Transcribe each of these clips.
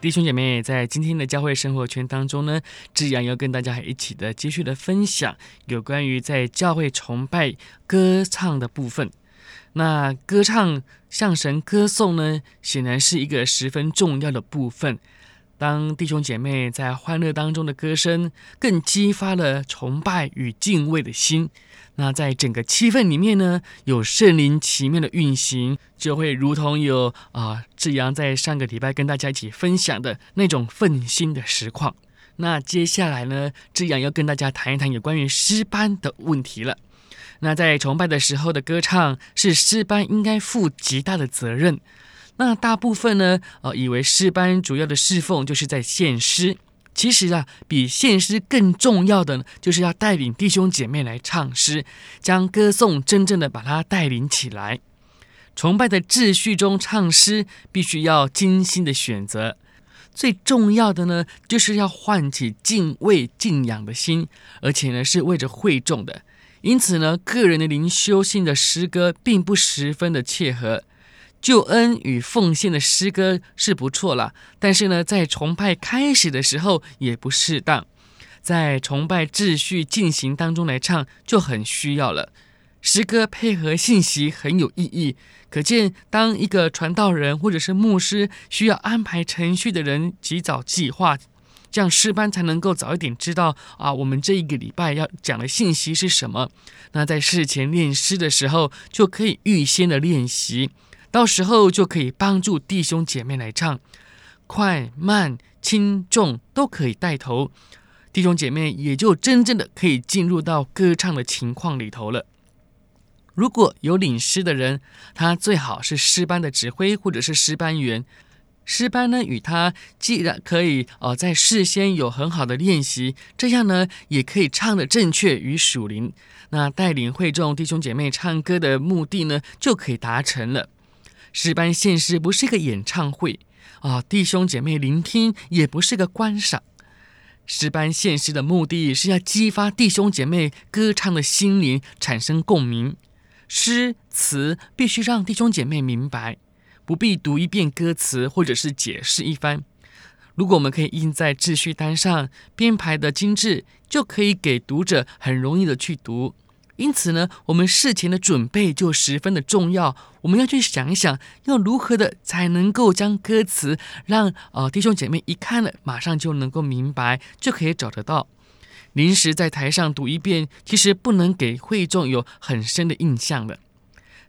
弟兄姐妹，在今天的教会生活圈当中呢，志阳要跟大家一起的继续的分享有关于在教会崇拜歌唱的部分。那歌唱向神歌颂呢，显然是一个十分重要的部分。当弟兄姐妹在欢乐当中的歌声，更激发了崇拜与敬畏的心。那在整个气氛里面呢，有圣灵奇妙的运行，就会如同有啊志扬在上个礼拜跟大家一起分享的那种奋心的实况。那接下来呢，志扬要跟大家谈一谈有关于诗班的问题了。那在崇拜的时候的歌唱，是诗班应该负极大的责任。那大部分呢，呃，以为诗班主要的侍奉就是在献诗。其实啊，比献诗更重要的呢，就是要带领弟兄姐妹来唱诗，将歌颂真正的把它带领起来。崇拜的秩序中唱诗，必须要精心的选择。最重要的呢，就是要唤起敬畏敬仰的心，而且呢，是为着会众的。因此呢，个人的灵修性的诗歌并不十分的切合。救恩与奉献的诗歌是不错了，但是呢，在崇拜开始的时候也不适当，在崇拜秩序进行当中来唱就很需要了。诗歌配合信息很有意义，可见当一个传道人或者是牧师需要安排程序的人及早计划，这样诗班才能够早一点知道啊，我们这一个礼拜要讲的信息是什么。那在事前练诗的时候就可以预先的练习。到时候就可以帮助弟兄姐妹来唱，快慢轻重都可以带头，弟兄姐妹也就真正的可以进入到歌唱的情况里头了。如果有领诗的人，他最好是诗班的指挥或者是诗班员，诗班呢与他既然可以哦、在事先有很好的练习，这样呢也可以唱的正确与属灵，那带领会众弟兄姐妹唱歌的目的呢就可以达成了。诗班献诗不是一个演唱会啊，弟兄姐妹聆听也不是个观赏。诗班献诗的目的是要激发弟兄姐妹歌唱的心灵，产生共鸣。诗词必须让弟兄姐妹明白，不必读一遍歌词或者是解释一番。如果我们可以印在秩序单上，编排的精致，就可以给读者很容易的去读。因此呢，我们事前的准备就十分的重要。我们要去想一想，要如何的才能够将歌词让呃弟兄姐妹一看了，马上就能够明白，就可以找得到。临时在台上读一遍，其实不能给会众有很深的印象的。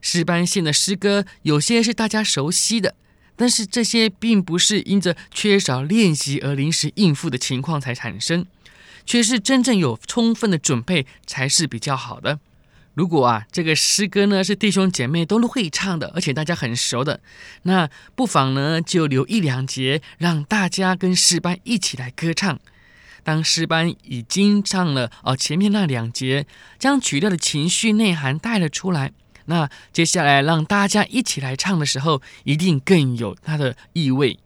诗班献的诗歌有些是大家熟悉的，但是这些并不是因着缺少练习而临时应付的情况才产生。却是真正有充分的准备才是比较好的。如果啊，这个诗歌呢是弟兄姐妹都会唱的，而且大家很熟的，那不妨呢就留一两节，让大家跟诗班一起来歌唱。当诗班已经唱了哦前面那两节，将曲调的情绪内涵带了出来，那接下来让大家一起来唱的时候，一定更有它的意味。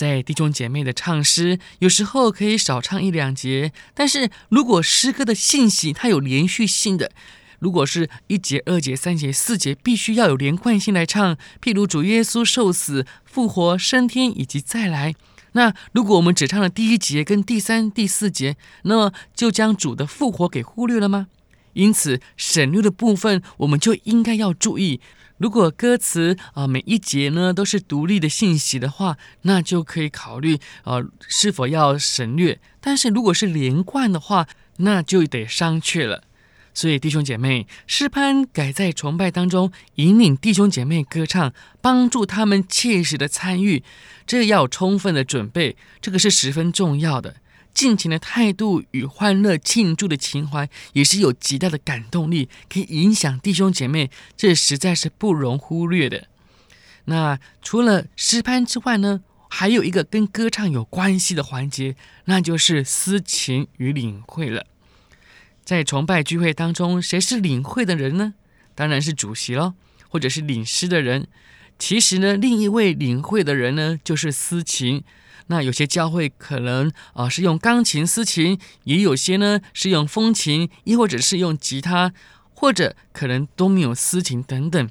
在弟兄姐妹的唱诗，有时候可以少唱一两节，但是如果诗歌的信息它有连续性的，如果是一节、二节、三节、四节，必须要有连贯性来唱。譬如主耶稣受死、复活、升天以及再来，那如果我们只唱了第一节跟第三、第四节，那么就将主的复活给忽略了吗？因此省略的部分，我们就应该要注意。如果歌词啊每一节呢都是独立的信息的话，那就可以考虑啊是否要省略。但是如果是连贯的话，那就得商榷了。所以弟兄姐妹，诗班改在崇拜当中引领弟兄姐妹歌唱，帮助他们切实的参与，这要充分的准备，这个是十分重要的。尽情的态度与欢乐庆祝的情怀，也是有极大的感动力，可以影响弟兄姐妹，这实在是不容忽略的。那除了诗班之外呢，还有一个跟歌唱有关系的环节，那就是司琴与领会了。在崇拜聚会当中，谁是领会的人呢？当然是主席喽，或者是领诗的人。其实呢，另一位领会的人呢，就是司琴。那有些教会可能啊、呃、是用钢琴司琴，也有些呢是用风琴，亦或者是用吉他，或者可能都没有司琴等等。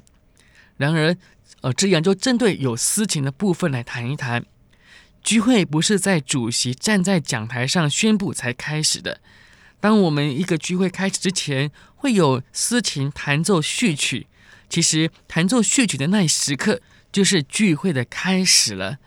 然而，呃，这样就针对有司琴的部分来谈一谈。聚会不是在主席站在讲台上宣布才开始的。当我们一个聚会开始之前，会有司琴弹奏序曲。其实弹奏序曲的那一时刻，就是聚会的开始了。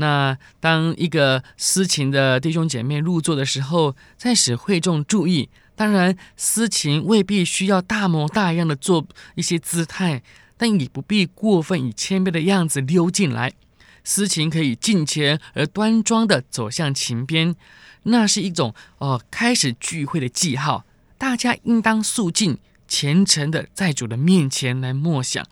那当一个司琴的弟兄姐妹入座的时候，在使会众注意。当然，司琴未必需要大模大样的做一些姿态，但也不必过分以谦卑的样子溜进来。司琴可以近前而端庄的走向琴边，那是一种哦开始聚会的记号。大家应当肃静虔诚的在主的面前来默想。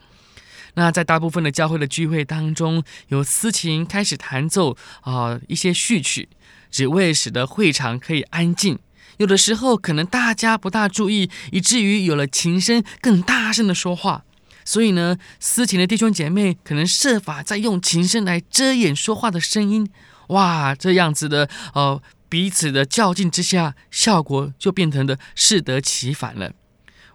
那在大部分的教会的聚会当中，有司琴开始弹奏啊、一些序曲，只为使得会场可以安静。有的时候可能大家不大注意，以至于有了琴声更大声的说话。所以呢，司琴的弟兄姐妹可能设法在用琴声来遮掩说话的声音，哇，这样子的呃彼此的较劲之下，效果就变成的适得其反了。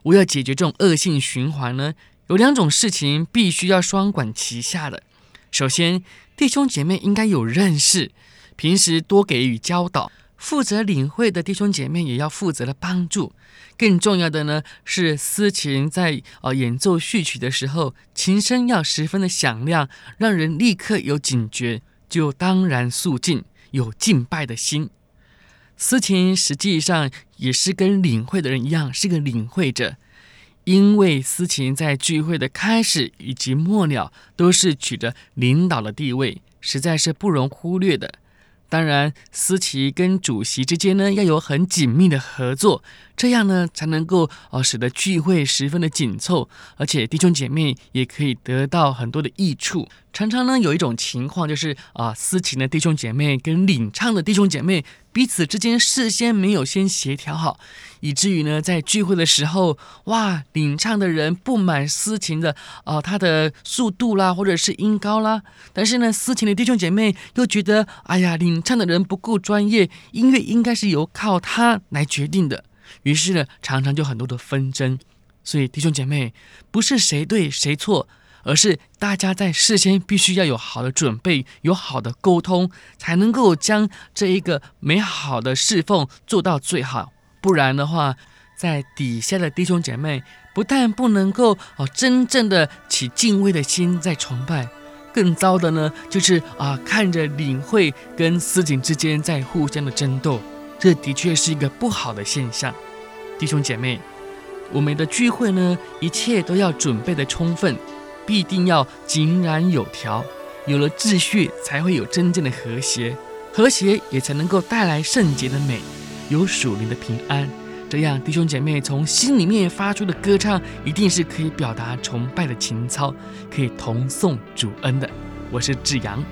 我要解决这种恶性循环呢，有两种事情必须要双管齐下的。首先，弟兄姐妹应该有认识，平时多给予教导。负责领会的弟兄姐妹也要负责的帮助。更重要的呢，是司琴在呃演奏序曲的时候，琴声要十分的响亮，让人立刻有警觉，就当然肃静，有敬拜的心。司琴实际上也是跟领会的人一样，是个领会者，因为斯琴在聚会的开始以及末了都是取得领导的地位，实在是不容忽略的。当然，思琴跟主席之间呢，要有很紧密的合作，这样呢才能够呃使得聚会十分的紧凑，而且弟兄姐妹也可以得到很多的益处。常常呢有一种情况就是啊，司琴的弟兄姐妹跟领唱的弟兄姐妹。彼此之间事先没有先协调好，以至于呢，在聚会的时候，哇，领唱的人不满司琴的，呃，他的速度啦，或者是音高啦，但是呢，司琴的弟兄姐妹又觉得，哎呀，领唱的人不够专业，音乐应该是由靠他来决定的，于是呢，常常就很多的纷争。所以弟兄姐妹，不是谁对谁错。而是大家在事先必须要有好的准备，有好的沟通，才能够将这一个美好的侍奉做到最好。不然的话，在底下的弟兄姐妹不但不能够哦真正的起敬畏的心在崇拜，更糟的呢就是啊看着领会跟司警之间在互相的争斗，这的确是一个不好的现象。弟兄姐妹，我们的聚会呢，一切都要准备的充分。必定要井然有条，有了秩序，才会有真正的和谐，和谐也才能够带来圣洁的美，有属灵的平安。这样，弟兄姐妹从心里面发出的歌唱，一定是可以表达崇拜的情操，可以同颂主恩的。我是志阳。